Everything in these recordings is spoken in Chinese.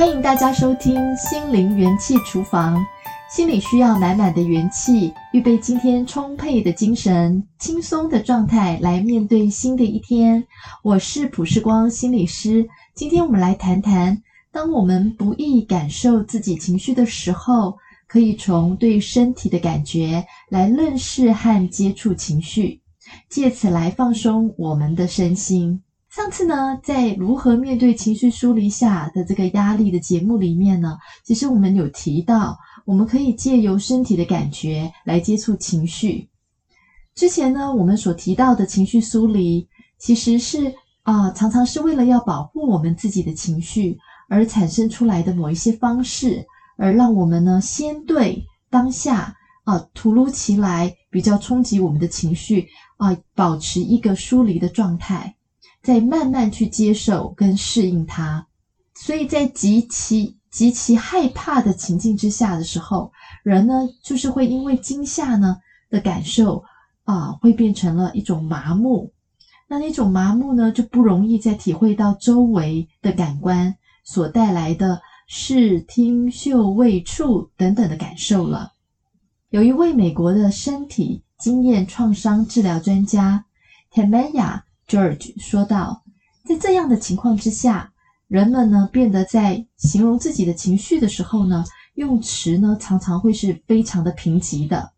欢迎大家收听心灵元气厨房。心里需要满满的元气，预备今天充沛的精神、轻松的状态来面对新的一天。我是普世光心理师。今天我们来谈谈，当我们不易感受自己情绪的时候，可以从对身体的感觉来认识和接触情绪，借此来放松我们的身心。上次呢，在如何面对情绪疏离下的这个压力的节目里面呢，其实我们有提到，我们可以借由身体的感觉来接触情绪。之前呢，我们所提到的情绪疏离，其实是啊、常常是为了要保护我们自己的情绪而产生出来的某一些方式，而让我们呢，先对当下啊、突如其来比较冲击我们的情绪啊、保持一个疏离的状态。再慢慢去接受跟适应它，所以在极其极其害怕的情境之下的时候，人呢就是会因为惊吓呢的感受啊，会变成了一种麻木。那那种麻木呢，就不容易再体会到周围的感官所带来的视听嗅味触等等的感受了。有一位美国的身体经验创伤治疗专家 Tamaya George 说道，在这样的情况之下，人们呢变得在形容自己的情绪的时候呢，用词呢常常会是非常的贫瘠的。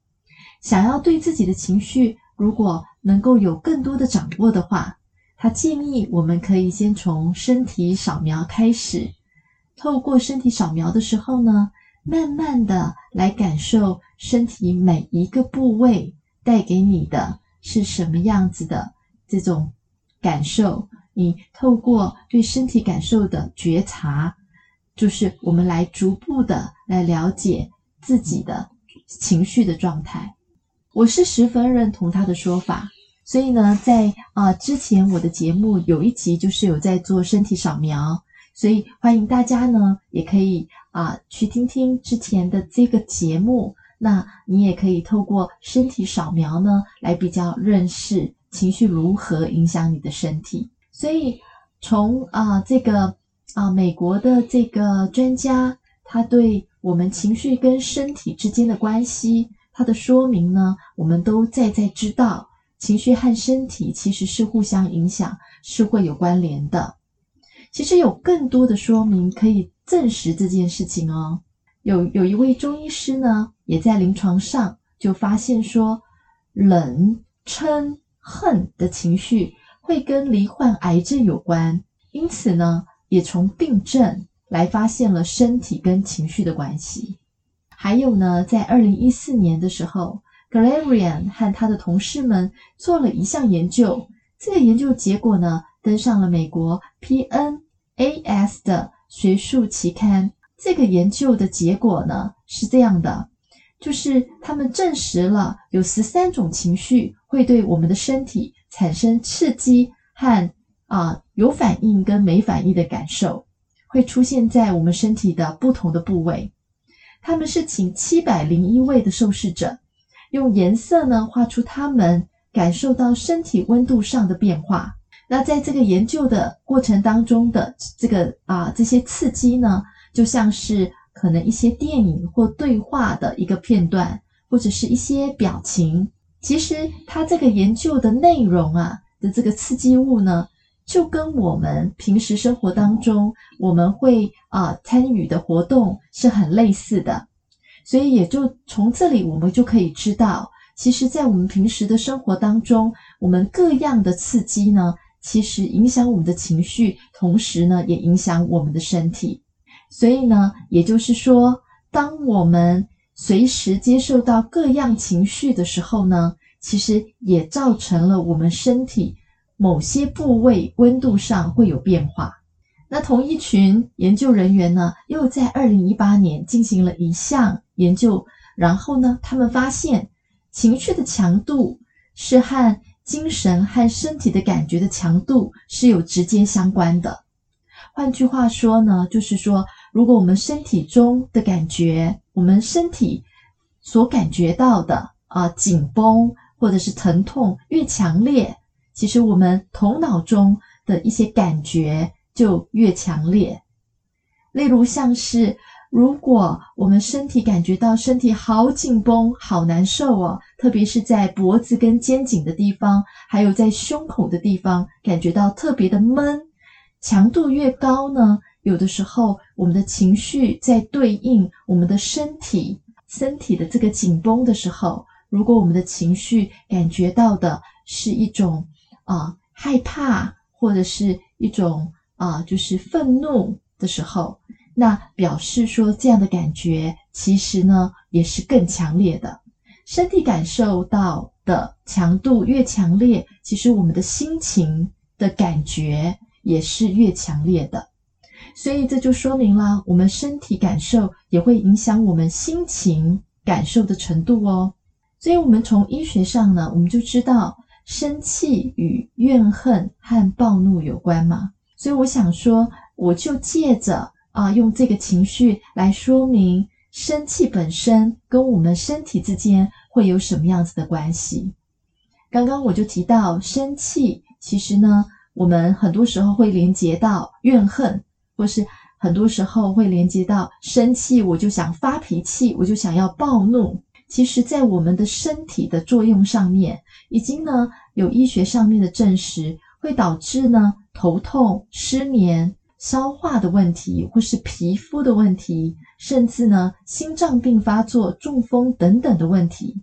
想要对自己的情绪如果能够有更多的掌握的话，他建议我们可以先从身体扫描开始，透过身体扫描的时候呢，慢慢的来感受身体每一个部位带给你的是什么样子的这种。感受，你透过对身体感受的觉察，就是我们来逐步的来了解自己的情绪的状态。我是十分认同他的说法，所以呢，在啊、之前我的节目有一集就是有在做身体扫描，所以欢迎大家呢也可以啊、去听听之前的这个节目。那你也可以透过身体扫描呢来比较认识。情绪如何影响你的身体？所以从啊、这个啊、美国的这个专家，他对我们情绪跟身体之间的关系，他的说明呢，我们都在在知道，情绪和身体其实是互相影响，是会有关联的。其实有更多的说明可以证实这件事情哦。有有一位中医师呢，也在临床上就发现说，冷撑。恨的情绪会跟罹患癌症有关，因此呢，也从病症来发现了身体跟情绪的关系。还有呢，在二零一四年的时候，Galerian 和他的同事们做了一项研究，这个研究结果呢，登上了美国 PNAS 的学术期刊。这个研究的结果呢，是这样的。就是他们证实了有十三种情绪会对我们的身体产生刺激和啊、有反应跟没反应的感受，会出现在我们身体的不同的部位。他们是请七百零一位的受试者用颜色呢画出他们感受到身体温度上的变化。那在这个研究的过程当中的这个啊、这些刺激呢，就像是。可能一些电影或对话的一个片段，或者是一些表情，其实它这个研究的内容啊的这个刺激物呢，就跟我们平时生活当中我们会啊、参与的活动是很类似的，所以也就从这里我们就可以知道，其实，在我们平时的生活当中，我们各样的刺激呢，其实影响我们的情绪，同时呢，也影响我们的身体。所以呢，也就是说，当我们随时接受到各样情绪的时候呢，其实也造成了我们身体某些部位温度上会有变化。那同一群研究人员呢，又在二零一八年进行了一项研究，然后呢，他们发现情绪的强度是和精神和身体的感觉的强度是有直接相关的。换句话说呢，就是说。如果我们身体中的感觉，我们身体所感觉到的啊紧绷或者是疼痛越强烈，其实我们头脑中的一些感觉就越强烈。例如像是，如果我们身体感觉到身体好紧绷、好难受哦，特别是在脖子跟肩颈的地方，还有在胸口的地方，感觉到特别的闷，强度越高呢，有的时候我们的情绪在对应我们的身体，身体的这个紧绷的时候，如果我们的情绪感觉到的是一种啊、害怕，或者是一种啊、就是愤怒的时候。那表示说，这样的感觉其实呢，也是更强烈的。身体感受到的强度越强烈，其实我们的心情的感觉也是越强烈的。所以这就说明了，我们身体感受也会影响我们心情感受的程度哦。所以，我们从医学上呢，我们就知道，生气与怨恨和暴怒有关嘛。所以，我想说，我就借着。啊，用这个情绪来说明生气本身跟我们身体之间会有什么样子的关系。刚刚我就提到，生气其实呢，我们很多时候会连接到怨恨，或是很多时候会连接到生气，我就想发脾气，我就想要暴怒。其实，在我们的身体的作用上面，已经呢有医学上面的证实，会导致呢头痛、失眠。消化的问题，或是皮肤的问题，甚至呢心脏病发作、中风等等的问题。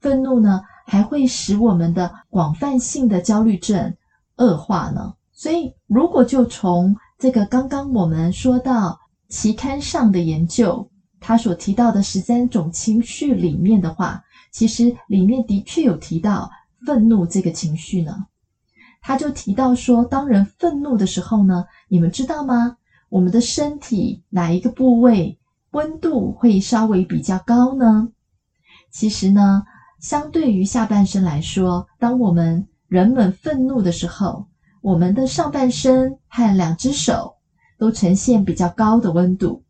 愤怒呢还会使我们的广泛性的焦虑症恶化呢。所以，如果就从这个刚刚我们说到期刊上的研究，他所提到的十三种情绪里面的话，其实里面的确有提到愤怒这个情绪呢。他就提到说，当人愤怒的时候呢，你们知道吗？我们的身体哪一个部位温度会稍微比较高呢？其实呢，相对于下半身来说，当我们人们愤怒的时候，我们的上半身和两只手都呈现比较高的温度，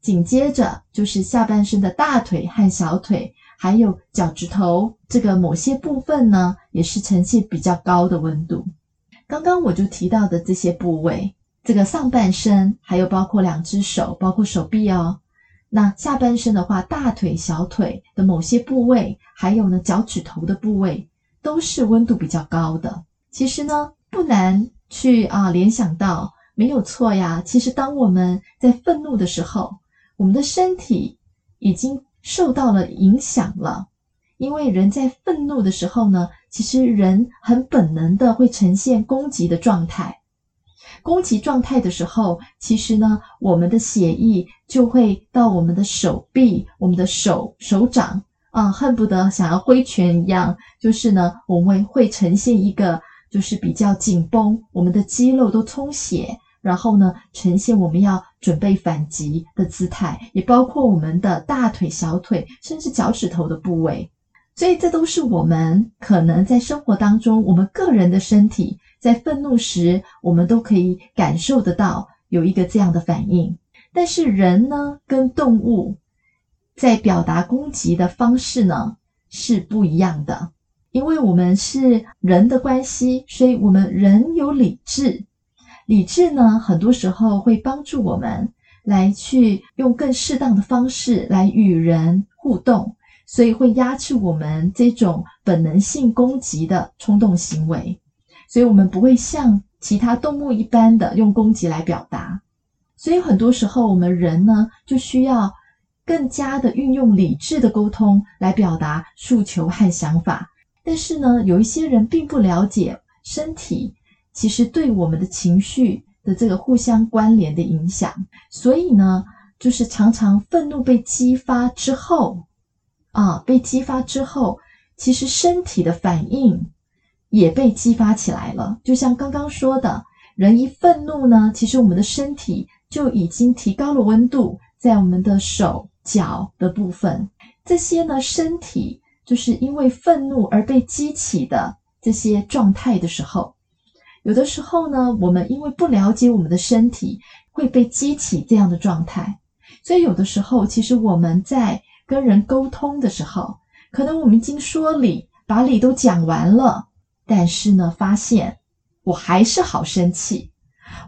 紧接着就是下半身的大腿和小腿。还有脚趾头这个某些部分呢，也是呈现比较高的温度。刚刚我就提到的这些部位，这个上半身，还有包括两只手，包括手臂哦。那下半身的话，大腿、小腿的某些部位，还有呢脚趾头的部位，都是温度比较高的。其实呢，不难去啊联想到，没有错呀。其实当我们在愤怒的时候，我们的身体已经。受到了影响了，因为人在愤怒的时候呢，其实人很本能的会呈现攻击的状态。攻击状态的时候，其实呢，我们的血液就会到我们的手臂、我们的手手掌啊，恨不得想要挥拳一样。就是呢，我们会呈现一个就是比较紧绷，我们的肌肉都充血。然后呢，呈现我们要准备反击的姿态，也包括我们的大腿、小腿，甚至脚趾头的部位。所以，这都是我们可能在生活当中，我们个人的身体在愤怒时，我们都可以感受得到有一个这样的反应。但是，人呢，跟动物在表达攻击的方式呢，是不一样的。因为我们是人的关系，所以我们人有理智。理智呢，很多时候会帮助我们来去用更适当的方式来与人互动，所以会压制我们这种本能性攻击的冲动行为，所以我们不会像其他动物一般的用攻击来表达。所以很多时候我们人呢，就需要更加的运用理智的沟通来表达诉求和想法。但是呢，有一些人并不了解身体。其实对我们的情绪的这个互相关联的影响，所以呢，就是常常愤怒被激发之后，啊，被激发之后，其实身体的反应也被激发起来了。就像刚刚说的，人一愤怒呢，其实我们的身体就已经提高了温度，在我们的手脚的部分，这些呢，身体就是因为愤怒而被激起的这些状态的时候。有的时候呢，我们因为不了解我们的身体，会被激起这样的状态。所以有的时候，其实我们在跟人沟通的时候，可能我们已经说理，把理都讲完了，但是呢，发现我还是好生气，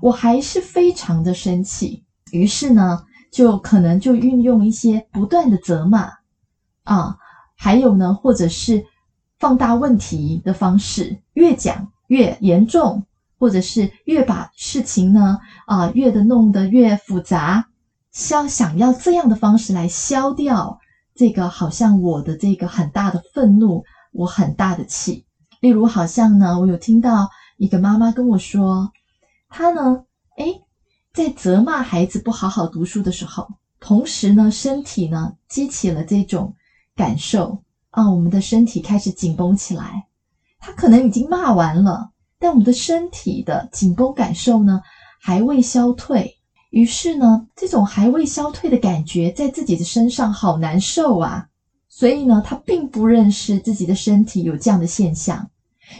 我还是非常的生气。于是呢，就可能就运用一些不断的责骂啊，还有呢，或者是放大问题的方式，越讲越严重，或者是越把事情呢啊越的弄得越复杂，消想要这样的方式来消掉这个好像我的这个很大的愤怒，我很大的气。例如，好像呢，我有听到一个妈妈跟我说，她呢，诶，在责骂孩子不好好读书的时候，同时呢，身体呢激起了这种感受啊，我们的身体开始紧绷起来。他可能已经骂完了，但我们的身体的紧绷感受呢还未消退。于是呢，这种还未消退的感觉在自己的身上好难受啊。所以呢，他并不认识自己的身体有这样的现象。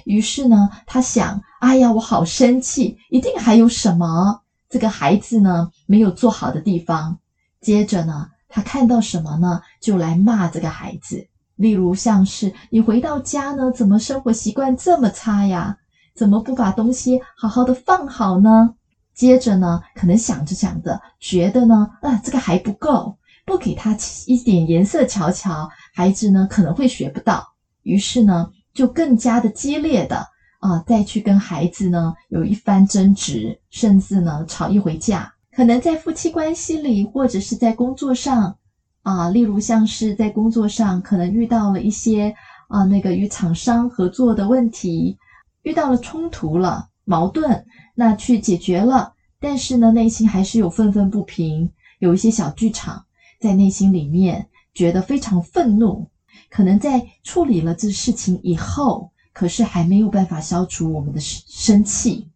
于是呢，他想：哎呀，我好生气，一定还有什么这个孩子呢没有做好的地方。接着呢，他看到什么呢，就来骂这个孩子。例如，像是你回到家呢，怎么生活习惯这么差呀？怎么不把东西好好的放好呢？接着呢，可能想着想着，觉得呢，啊，这个还不够。不给他一点颜色瞧瞧，孩子呢可能会学不到。于是呢，就更加的激烈的啊、再去跟孩子呢有一番争执，甚至呢吵一回架。可能在夫妻关系里，或者是在工作上啊、例如像是在工作上，可能遇到了一些啊、那个与厂商合作的问题，遇到了冲突了、矛盾，那去解决了，但是呢内心还是有愤愤不平，有一些小剧场。在内心里面觉得非常愤怒，可能在处理了这事情以后，可是还没有办法消除我们的生气。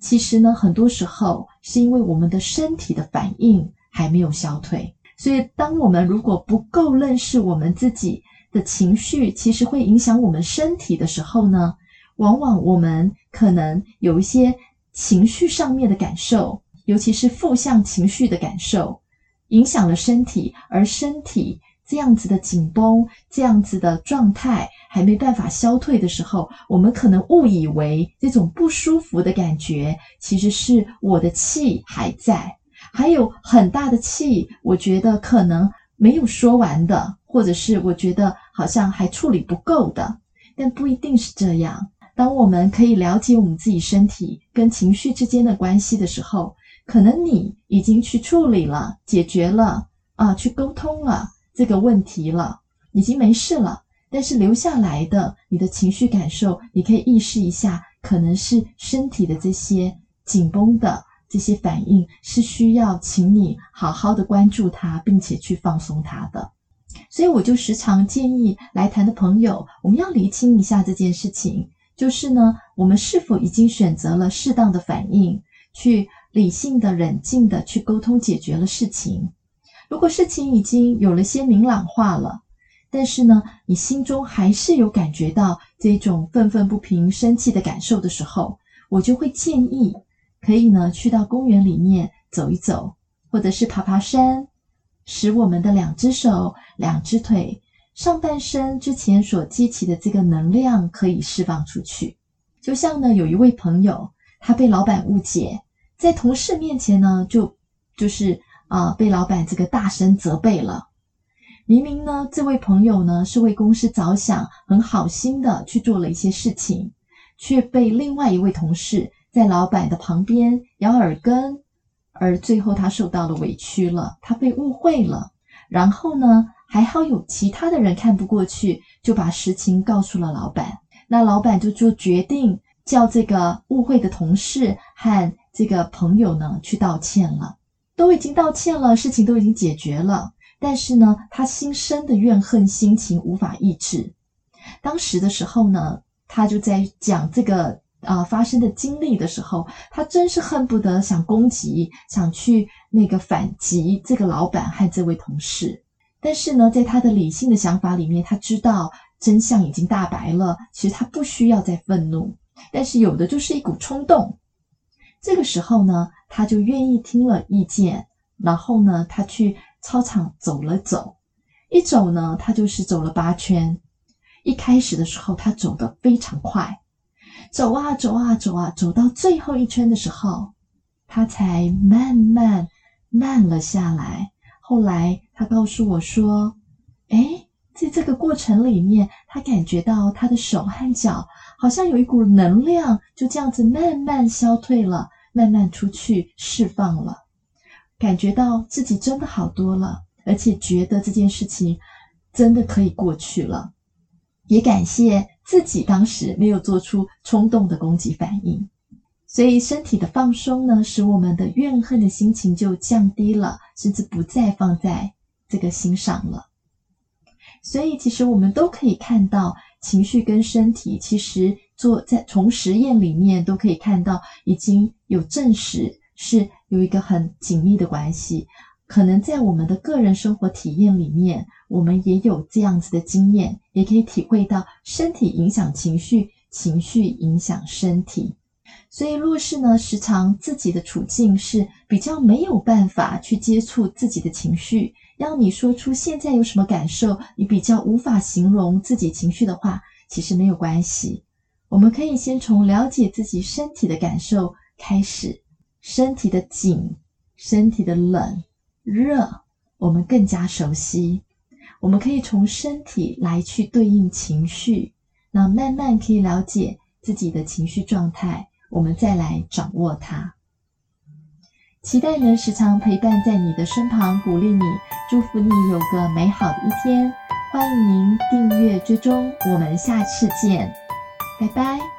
其实呢，很多时候是因为我们的身体的反应还没有消退。所以，当我们如果不够认识我们自己的情绪，其实会影响我们身体的时候呢，往往我们可能有一些情绪上面的感受，尤其是负向情绪的感受。影响了身体，而身体这样子的紧绷，这样子的状态还没办法消退的时候，我们可能误以为这种不舒服的感觉其实是我的气还在，还有很大的气，我觉得可能没有说完的，或者是我觉得好像还处理不够的，但不一定是这样。当我们可以了解我们自己身体跟情绪之间的关系的时候，可能你已经去处理了、解决了啊，去沟通了这个问题了，已经没事了。但是留下来的你的情绪感受，你可以意识一下，可能是身体的这些紧绷的这些反应，是需要请你好好的关注它，并且去放松它的。所以我就时常建议来谈的朋友，我们要厘清一下这件事情，就是呢，我们是否已经选择了适当的反应去。理性的、冷静的去沟通解决了事情。如果事情已经有了些明朗化了，但是呢，你心中还是有感觉到这种愤愤不平、生气的感受的时候，我就会建议可以呢去到公园里面走一走，或者是爬爬山，使我们的两只手、两只腿、上半身之前所激起的这个能量可以释放出去。就像呢，有一位朋友，他被老板误解。在同事面前呢，就就是啊、被老板这个大声责备了。明明呢，这位朋友呢是为公司着想，很好心的去做了一些事情，却被另外一位同事在老板的旁边咬耳根，而最后他受到了委屈了，他被误会了。然后呢，还好有其他的人看不过去，就把实情告诉了老板。那老板就做决定，叫这个误会的同事和。这个朋友呢，去道歉了，都已经道歉了，事情都已经解决了，但是呢，他心生的怨恨心情无法抑制。当时的时候呢，他就在讲这个啊、呃、发生的经历的时候，他真是恨不得想攻击，想去那个反击这个老板和这位同事。但是呢，在他的理性的想法里面，他知道真相已经大白了，其实他不需要再愤怒，但是有的就是一股冲动。这个时候呢，他就愿意听了意见，然后呢，他去操场走了走，一走呢，他就是走了八圈。一开始的时候，他走得非常快，走啊走啊走啊，走到最后一圈的时候，他才慢慢慢了下来。后来他告诉我说：“诶，在这个过程里面，他感觉到他的手和脚好像有一股能量，就这样子慢慢消退了，慢慢出去释放了，感觉到自己真的好多了，而且觉得这件事情真的可以过去了。也感谢自己当时没有做出冲动的攻击反应。”所以，身体的放松呢，使我们的怨恨的心情就降低了，甚至不再放在这个心上了。所以，其实我们都可以看到，情绪跟身体，其实做在从实验里面都可以看到，已经有证实是有一个很紧密的关系。可能在我们的个人生活体验里面，我们也有这样子的经验，也可以体会到身体影响情绪，情绪影响身体。所以，若是呢，时常自己的处境是比较没有办法去接触自己的情绪，要你说出现在有什么感受，你比较无法形容自己情绪的话，其实没有关系。我们可以先从了解自己身体的感受开始，身体的紧、身体的冷、热，我们更加熟悉。我们可以从身体来去对应情绪，那慢慢可以了解自己的情绪状态。我们再来掌握它，期待能时常陪伴在你的身旁，鼓励你，祝福你有个美好的一天。欢迎您订阅追踪，我们下次见，拜拜。